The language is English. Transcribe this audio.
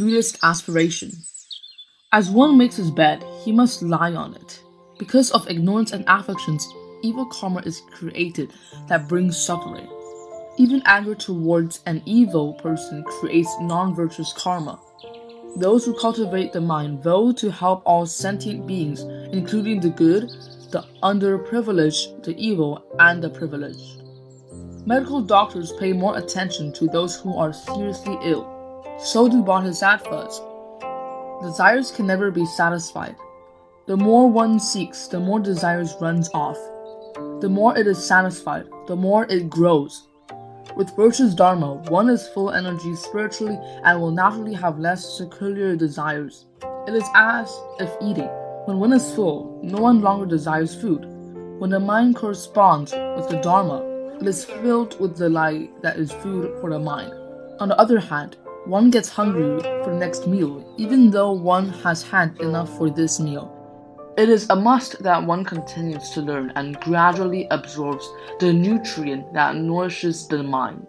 Buddhist aspiration. As one makes his bed, he must lie on it. Because of ignorance and afflictions, evil karma is created that brings suffering. Even anger towards an evil person creates non virtuous karma. Those who cultivate the mind vow to help all sentient beings, including the good, the underprivileged, the evil, and the privileged. Medical doctors pay more attention to those who are seriously ill. So do bodhisattvas. Desires can never be satisfied. The more one seeks, the more desires runs off. The more it is satisfied, the more it grows. With virtuous dharma, one is full energy spiritually and will naturally have less secular desires. It is as if eating. When one is full, no one longer desires food. When the mind corresponds with the dharma, it is filled with the light that is food for the mind. On the other hand, one gets hungry for the next meal, even though one has had enough for this meal. It is a must that one continues to learn and gradually absorbs the nutrient that nourishes the mind.